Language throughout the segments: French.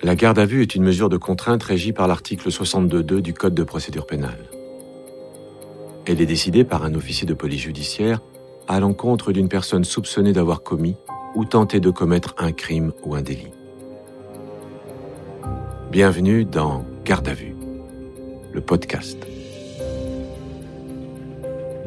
La garde à vue est une mesure de contrainte régie par l'article 62.2 du Code de procédure pénale. Elle est décidée par un officier de police judiciaire à l'encontre d'une personne soupçonnée d'avoir commis ou tenté de commettre un crime ou un délit. Bienvenue dans Garde à vue, le podcast.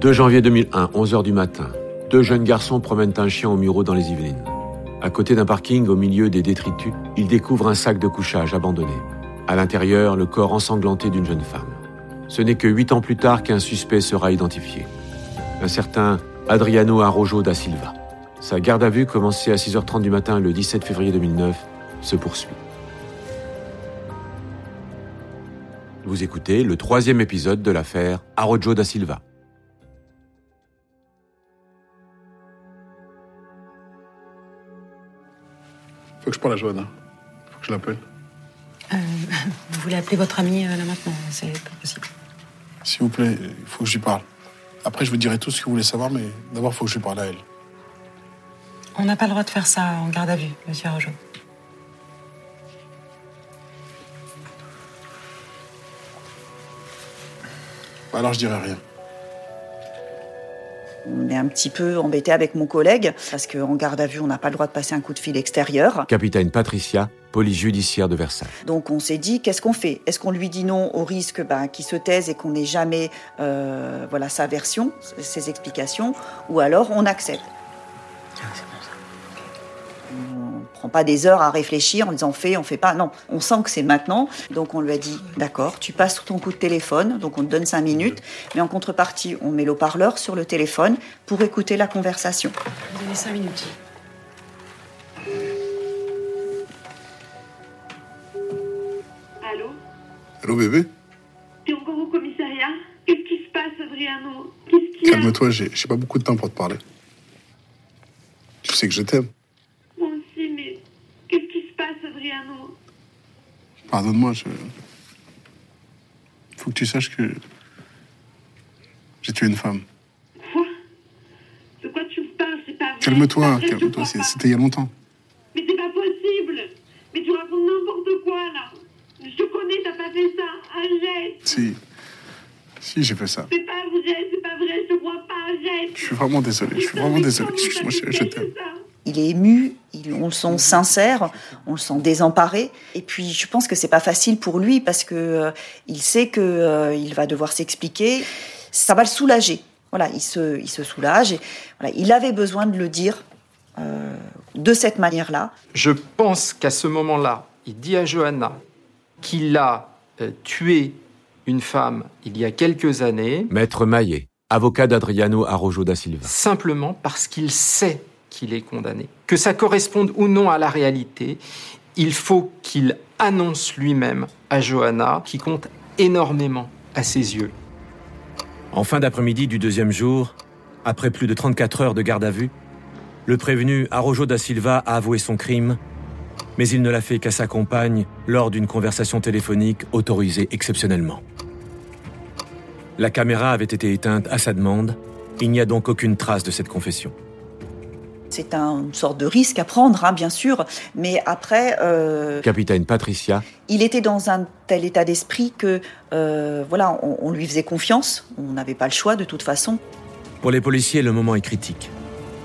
2 janvier 2001, 11h du matin, deux jeunes garçons promènent un chien au Muro dans les Yvelines. À côté d'un parking, au milieu des détritus, ils découvrent un sac de couchage abandonné. À l'intérieur, le corps ensanglanté d'une jeune femme. Ce n'est que huit ans plus tard qu'un suspect sera identifié. Un certain Adriano Arrojo da Silva. Sa garde à vue, commencée à 6h30 du matin le 17 février 2009, se poursuit. Vous écoutez le troisième épisode de l'affaire Arrojo da Silva. Faut que je parle à Johanna. Faut que je l'appelle. Euh, vous voulez appeler votre ami euh, là maintenant C'est pas possible. S'il vous plaît, il faut que je lui parle. Après, je vous dirai tout ce que vous voulez savoir, mais d'abord, il faut que je lui parle à elle. On n'a pas le droit de faire ça en garde à vue, monsieur Arrojo. Bah alors, je dirai rien. On est un petit peu embêté avec mon collègue parce qu'en garde à vue, on n'a pas le droit de passer un coup de fil extérieur. Capitaine Patricia, police judiciaire de Versailles. Donc on s'est dit, qu'est-ce qu'on fait? Est-ce qu'on lui dit non au risque ben, qu'il se taise et qu'on n'ait jamais euh, voilà, sa version, ses explications, ou alors on accepte? On prend pas des heures à réfléchir en disant on fait, on fait pas. Non, on sent que c'est maintenant. Donc on lui a dit d'accord, tu passes ton coup de téléphone, donc on te donne cinq minutes, mais en contrepartie, on met l'eau-parleur sur le téléphone pour écouter la conversation. Vous avez cinq minutes. Allô Allô, bébé T'es encore au commissariat Qu'est-ce qui se passe, Adriano? Qu'est-ce qu'il y a? Calme-toi, j'ai pas beaucoup de temps pour te parler. Tu sais que je t'aime. Moi aussi, mais qu'est-ce qui se passe, Adriano Pardonne-moi, je. Faut que tu saches que. J'ai tué une femme. Quoi? De quoi tu me parles? C'est pas vrai. Calme-toi, je calme-toi, c'était il y a longtemps. Mais c'est pas possible Mais tu racontes n'importe quoi, là Je te connais, t'as pas fait ça Arrête Si. Si, j'ai fait ça. C'est pas vrai, c'est pas vrai, je te crois pas, arrête Je suis vraiment désolé, je suis vraiment désolé. Excuse-moi, chérie, je t'aime. Il est ému, il- on le sent sincère, on le sent désemparé. Et puis, je pense que c'est pas facile pour lui parce que euh, il sait que euh, il va devoir s'expliquer. Ça va le soulager. Voilà, il se, il se soulage. Et, voilà, il avait besoin de le dire euh, de cette manière-là. Je pense qu'à ce moment-là, il dit à Johanna qu'il a euh, tué une femme il y a quelques années, Maître Maillet, avocat d'Adriano Arrojo da Silva. simplement parce qu'il sait qu'il est condamné. Que ça corresponde ou non à la réalité, il faut qu'il annonce lui-même à Johanna, qui compte énormément à ses yeux. En fin d'après-midi du deuxième jour, après plus de 34 heures de garde à vue, le prévenu Arrojo da Silva a avoué son crime, mais il ne l'a fait qu'à sa compagne lors d'une conversation téléphonique autorisée exceptionnellement. La caméra avait été éteinte à sa demande, il n'y a donc aucune trace de cette confession. C'est un- une sorte de risque à prendre, hein, bien sûr. Mais après, euh, Capitaine Patricia, il était dans un tel état d'esprit que, euh, voilà, on, on lui faisait confiance. On n'avait pas le choix de toute façon. pour les policiers, le moment est critique.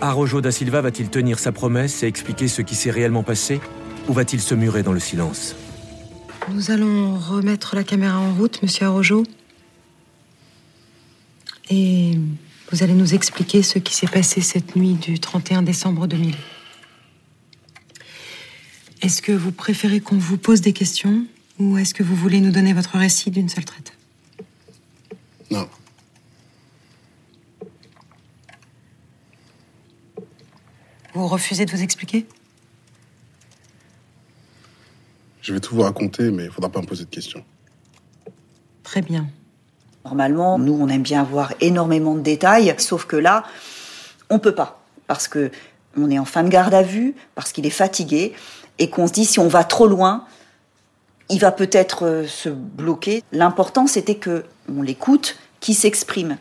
Arrojo da Silva va-t-il tenir sa promesse et expliquer ce qui s'est réellement passé, ou va-t-il se murer dans le silence? Nous allons remettre la caméra en route, monsieur Arrojo. Et vous allez nous expliquer ce qui s'est passé cette nuit du 31 décembre 2000. Est-ce que vous préférez qu'on vous pose des questions ou est-ce que vous voulez nous donner votre récit d'une seule traite? Non. Vous refusez de vous expliquer? Je vais tout vous raconter, mais il faudra pas me poser de questions. Très bien. Normalement, nous, on aime bien avoir énormément de détails, sauf que là, on peut pas. Parce que on est en fin de garde à vue, parce qu'il est fatigué, et qu'on se dit, si on va trop loin, il va peut-être euh, se bloquer. L'important, c'était que on l'écoute, qu'il s'exprime.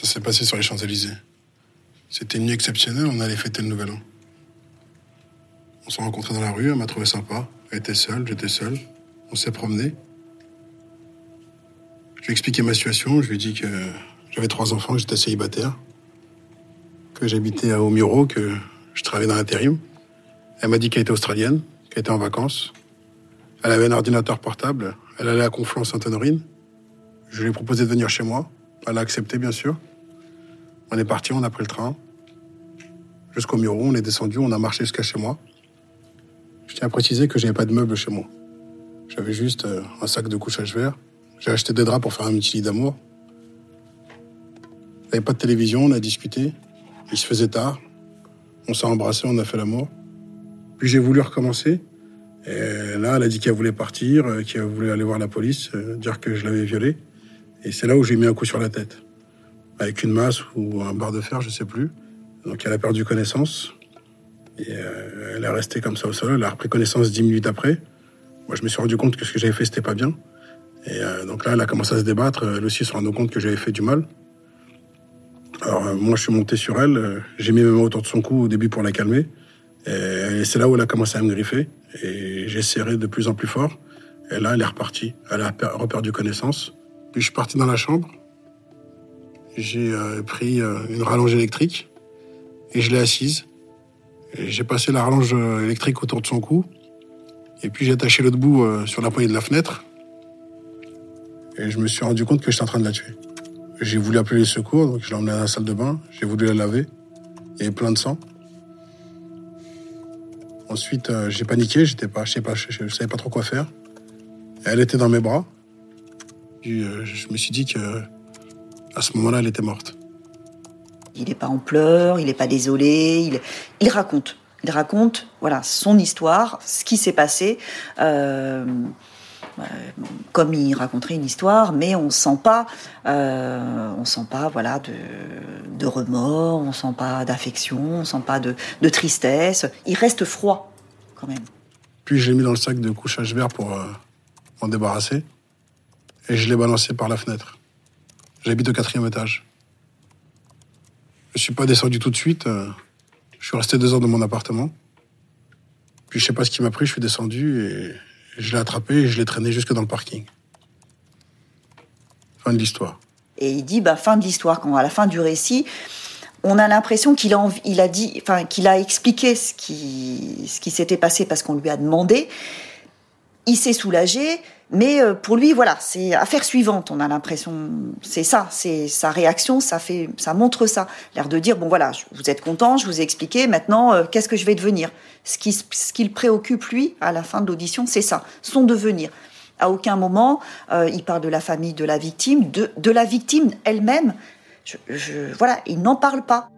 Ça s'est passé sur les Champs-Élysées. C'était une nuit exceptionnelle, on allait fêter le Nouvel An. On s'est rencontrés dans la rue, elle m'a trouvé sympa. Elle était seule, j'étais seul. On s'est promené. Lui ai expliqué ma situation, je lui ai dit que j'avais trois enfants, que j'étais célibataire, que j'habitais à Omuro, que je travaillais dans l'intérim. Elle m'a dit qu'elle était australienne, qu'elle était en vacances. Elle avait un ordinateur portable, elle allait à Conflans-Sainte-Honorine. Je lui ai proposé de venir chez moi. Elle a accepté, bien sûr. On est parti, on a pris le train. Jusqu'au Muro, on est descendu, on a marché jusqu'à chez moi. Je tiens à préciser que j'avais pas de meubles chez moi. J'avais juste euh, un sac de couchage vert. J'ai acheté des draps pour faire un petit d'amour. Il n'y avait pas de télévision, on a discuté. Il se faisait tard. On s'est embrassé, on a fait l'amour. Puis j'ai voulu recommencer. Et là, elle a dit qu'elle voulait partir, euh, qu'elle voulait aller voir la police, euh, dire que je l'avais violée. Et c'est là où j'ai mis un coup sur la tête. Avec une masse ou un bar de fer, je sais plus. Donc elle a perdu connaissance. Et euh, elle est restée comme ça au sol. Elle a repris connaissance dix minutes après. Moi, je me suis rendu compte que ce que j'avais fait, c'était pas bien. Et euh, donc là, elle a commencé à se débattre. Elle aussi se rendu compte que j'avais fait du mal. Alors euh, moi, je suis monté sur elle. euh, J'ai mis mes mains autour de son cou au début pour la calmer. Et, c'est là où elle a commencé à me griffer. Et j'ai serré de plus en plus fort. Et là, elle est repartie. Elle a per- reperdu connaissance. Puis je suis parti dans la chambre. J'ai pris une rallonge électrique et je l'ai assise. J'ai passé la rallonge électrique autour de son cou. Et puis j'ai attaché l'autre bout sur la poignée de la fenêtre. Et je me suis rendu compte que j'étais en train de la tuer. J'ai voulu appeler les secours, donc je l'ai emmenée à la salle de bain. J'ai voulu la laver. Il y avait plein de sang. Ensuite, euh, j'ai paniqué, j'étais pas, pas, je, je savais pas trop quoi faire. Elle était dans mes bras. Euh, je me suis dit que à ce moment-là, elle était morte. Il n'est pas en pleurs, il n'est pas désolé, il, raconte. Il raconte, voilà, son histoire, ce qui s'est passé, euh, comme il raconterait une histoire, mais on sent pas, euh, on sent pas, voilà, de, de remords, on sent pas d'affection, on sent pas de, de tristesse. Il reste froid, quand même. Puis je l'ai mis dans le sac de couchage vert pour euh, m'en débarrasser. Et je l'ai balancé par la fenêtre. J'habite au quatrième étage. Je suis pas descendu tout de suite. euh, je suis resté deux heures dans mon appartement. Puis je sais pas ce qui m'a pris, je suis descendu et je l'ai attrapé et je l'ai traîné jusque dans le parking. Fin de l'histoire. Et il dit, bah, fin de l'histoire, quand à la fin du récit, on a l'impression qu'il a, il a enfin, a expliqué ce qui, ce qui s'était passé parce qu'on lui a demandé. Il s'est soulagé, mais euh, pour lui, voilà, c'est affaire suivante. On a l'impression, c'est ça, c'est sa réaction, ça fait, ça montre ça, l'air de dire, bon voilà, vous êtes content, je vous ai expliqué, maintenant, euh, qu'est-ce que je vais devenir? Ce qui, ce qui le préoccupe lui à la fin de l'audition, c'est ça, son devenir. À aucun moment, euh, il parle de la famille de la victime, de, de la victime elle-même. Je, je- voilà, il n'en parle pas.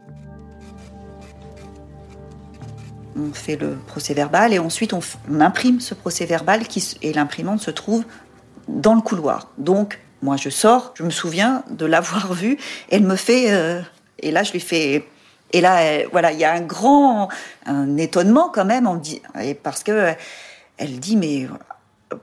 On fait le procès verbal et ensuite on, imprime ce procès verbal qui, et l'imprimante se trouve dans le couloir. Donc, moi je sors, je me souviens de l'avoir vue, elle me fait. euh, et là, je lui fais. Et là, voilà, il y a un grand un étonnement quand même, on dit, et parce que euh, elle dit, mais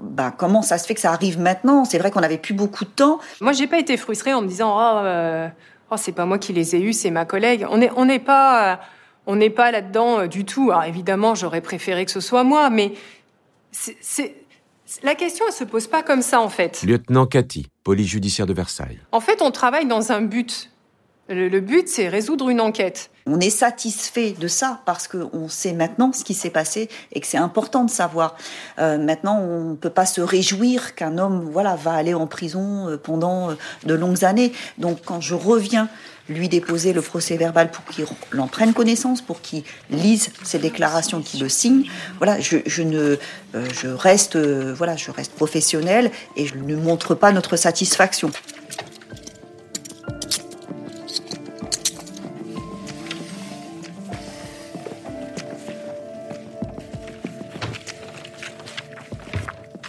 bah, comment ça se fait que ça arrive maintenant? C'est vrai qu'on n'avait plus beaucoup de temps. Moi, j'ai pas été frustrée en me disant oh, euh, oh, c'est pas moi qui les ai eus, c'est ma collègue. On n'est on n'est pas on n'est pas là-dedans euh, du tout. Alors évidemment, j'aurais préféré que ce soit moi, mais c'est la question elle se pose pas comme ça en fait. Lieutenant Cathy, police judiciaire de Versailles. En fait, on travaille dans un but. Le, le but, c'est résoudre une enquête. On est satisfait de ça parce qu'on sait maintenant ce qui s'est passé et que c'est important de savoir. Euh, maintenant, on ne peut pas se réjouir qu'un homme voilà, va aller en prison euh, pendant de longues années. Donc quand je reviens lui déposer le procès verbal pour qu'il en prenne connaissance, pour qu'il lise ses déclarations, qu'il le signe, euh, euh, voilà, je reste professionnel et je ne montre pas notre satisfaction.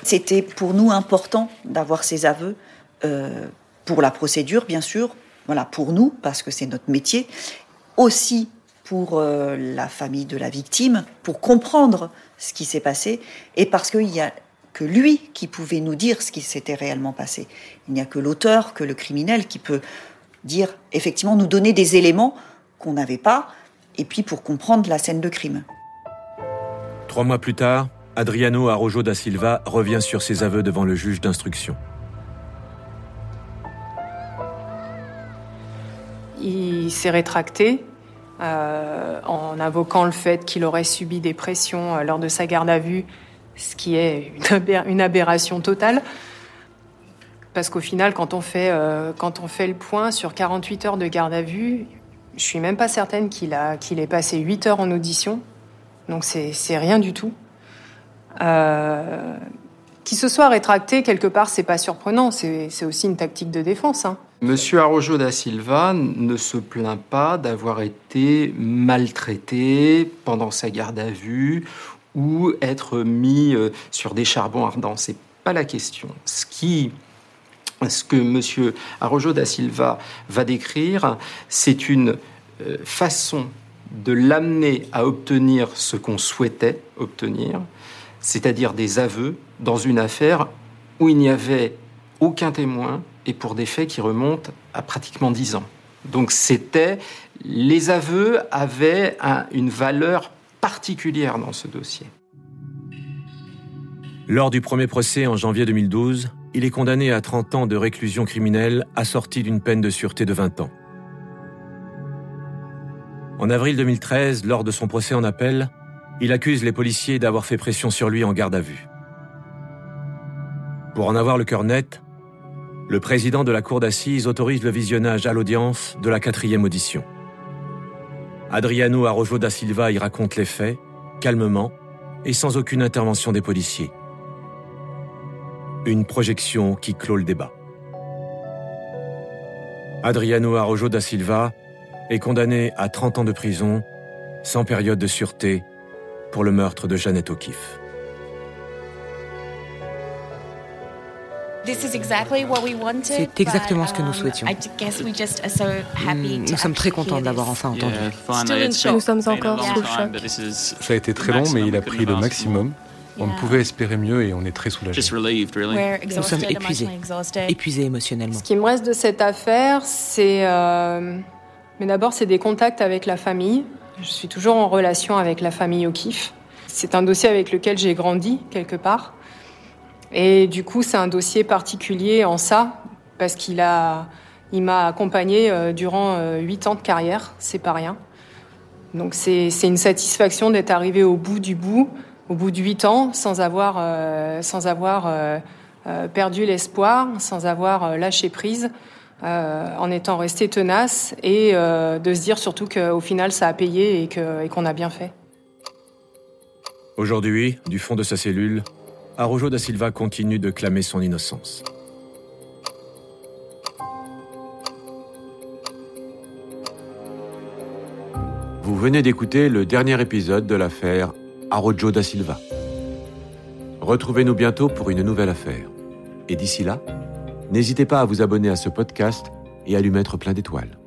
C'était pour nous important d'avoir ces aveux euh, pour la procédure, bien sûr, voilà, pour nous, parce que c'est notre métier, aussi pour euh, la famille de la victime, pour comprendre ce qui s'est passé, et parce qu'il n'y a que lui qui pouvait nous dire ce qui s'était réellement passé. Il n'y a que l'auteur, que le criminel qui peut dire, effectivement, nous donner des éléments qu'on n'avait pas, et puis pour comprendre la scène de crime. Trois mois plus tard, Adriano Arrojo da Silva revient sur ses aveux devant le juge d'instruction. Il s'est rétracté euh, en invoquant le fait qu'il aurait subi des pressions euh, lors de sa garde à vue, ce qui est une, aberration totale. Parce qu'au final, quand on, fait, euh, le point sur 48 heures de garde à vue, je suis même pas certaine qu'il ait passé 8 heures en audition. Donc c'est rien du tout. Qu'il se soit rétracté quelque part, c'est pas surprenant. C'est aussi une tactique de défense. Hein. Monsieur Arrojo da Silva ne se plaint pas d'avoir été maltraité pendant sa garde à vue ou être mis euh, sur des charbons ardents. C'est pas la question. Ce que Monsieur Arrojo da Silva va décrire, c'est une euh, façon de l'amener à obtenir ce qu'on souhaitait obtenir, c'est-à-dire des aveux dans une affaire où il n'y avait aucun témoin et pour des faits qui remontent à pratiquement dix ans. Donc c'était les aveux avaient une valeur particulière dans ce dossier. Lors du premier procès en janvier 2012, il est condamné à 30 ans de réclusion criminelle assortie d'une peine de sûreté de 20 ans. En avril 2013, lors de son procès en appel, il accuse les policiers d'avoir fait pression sur lui en garde à vue. Pour en avoir le cœur net, le président de la cour d'assises autorise le visionnage à l'audience de la quatrième audition. Adriano Arrojo da Silva y raconte les faits, calmement et sans aucune intervention des policiers. Une projection qui clôt le débat. Adriano Arrojo da Silva est condamné à 30 ans de prison, sans période de sûreté, pour le meurtre de Jeannette O'Keeffe. C'est exactement ce que nous um, souhaitions. Hmm, nous sommes très contents de l'avoir enfin entendu. Nous sommes encore sous le choc. Ça a été très long, mais il a pris le maximum. On ne pouvait espérer mieux et on est très soulagés. Nous sommes épuisés, épuisés émotionnellement. Ce qui me reste de cette affaire, c'est... Euh, mais d'abord, c'est des contacts avec la famille. Je suis toujours en relation avec la famille O'Keeffe. C'est un dossier avec lequel j'ai grandi, quelque part. Et du coup, c'est un dossier particulier en ça, parce qu'il a, il m'a accompagné euh, durant euh, huit ans de carrière, c'est pas rien. Donc c'est, une satisfaction d'être arrivé au bout du bout, au bout de huit ans, sans avoir, euh, sans avoir perdu l'espoir, sans avoir lâché prise, en étant resté tenace et de se dire surtout qu'au final ça a payé et, et qu'on a bien fait. Aujourd'hui, du fond de sa cellule, Arrojo da Silva continue de clamer son innocence. Vous venez d'écouter le dernier épisode de l'affaire Arrojo da Silva. Retrouvez-nous bientôt pour une nouvelle affaire. Et d'ici là, n'hésitez pas à vous abonner à ce podcast et à lui mettre plein d'étoiles.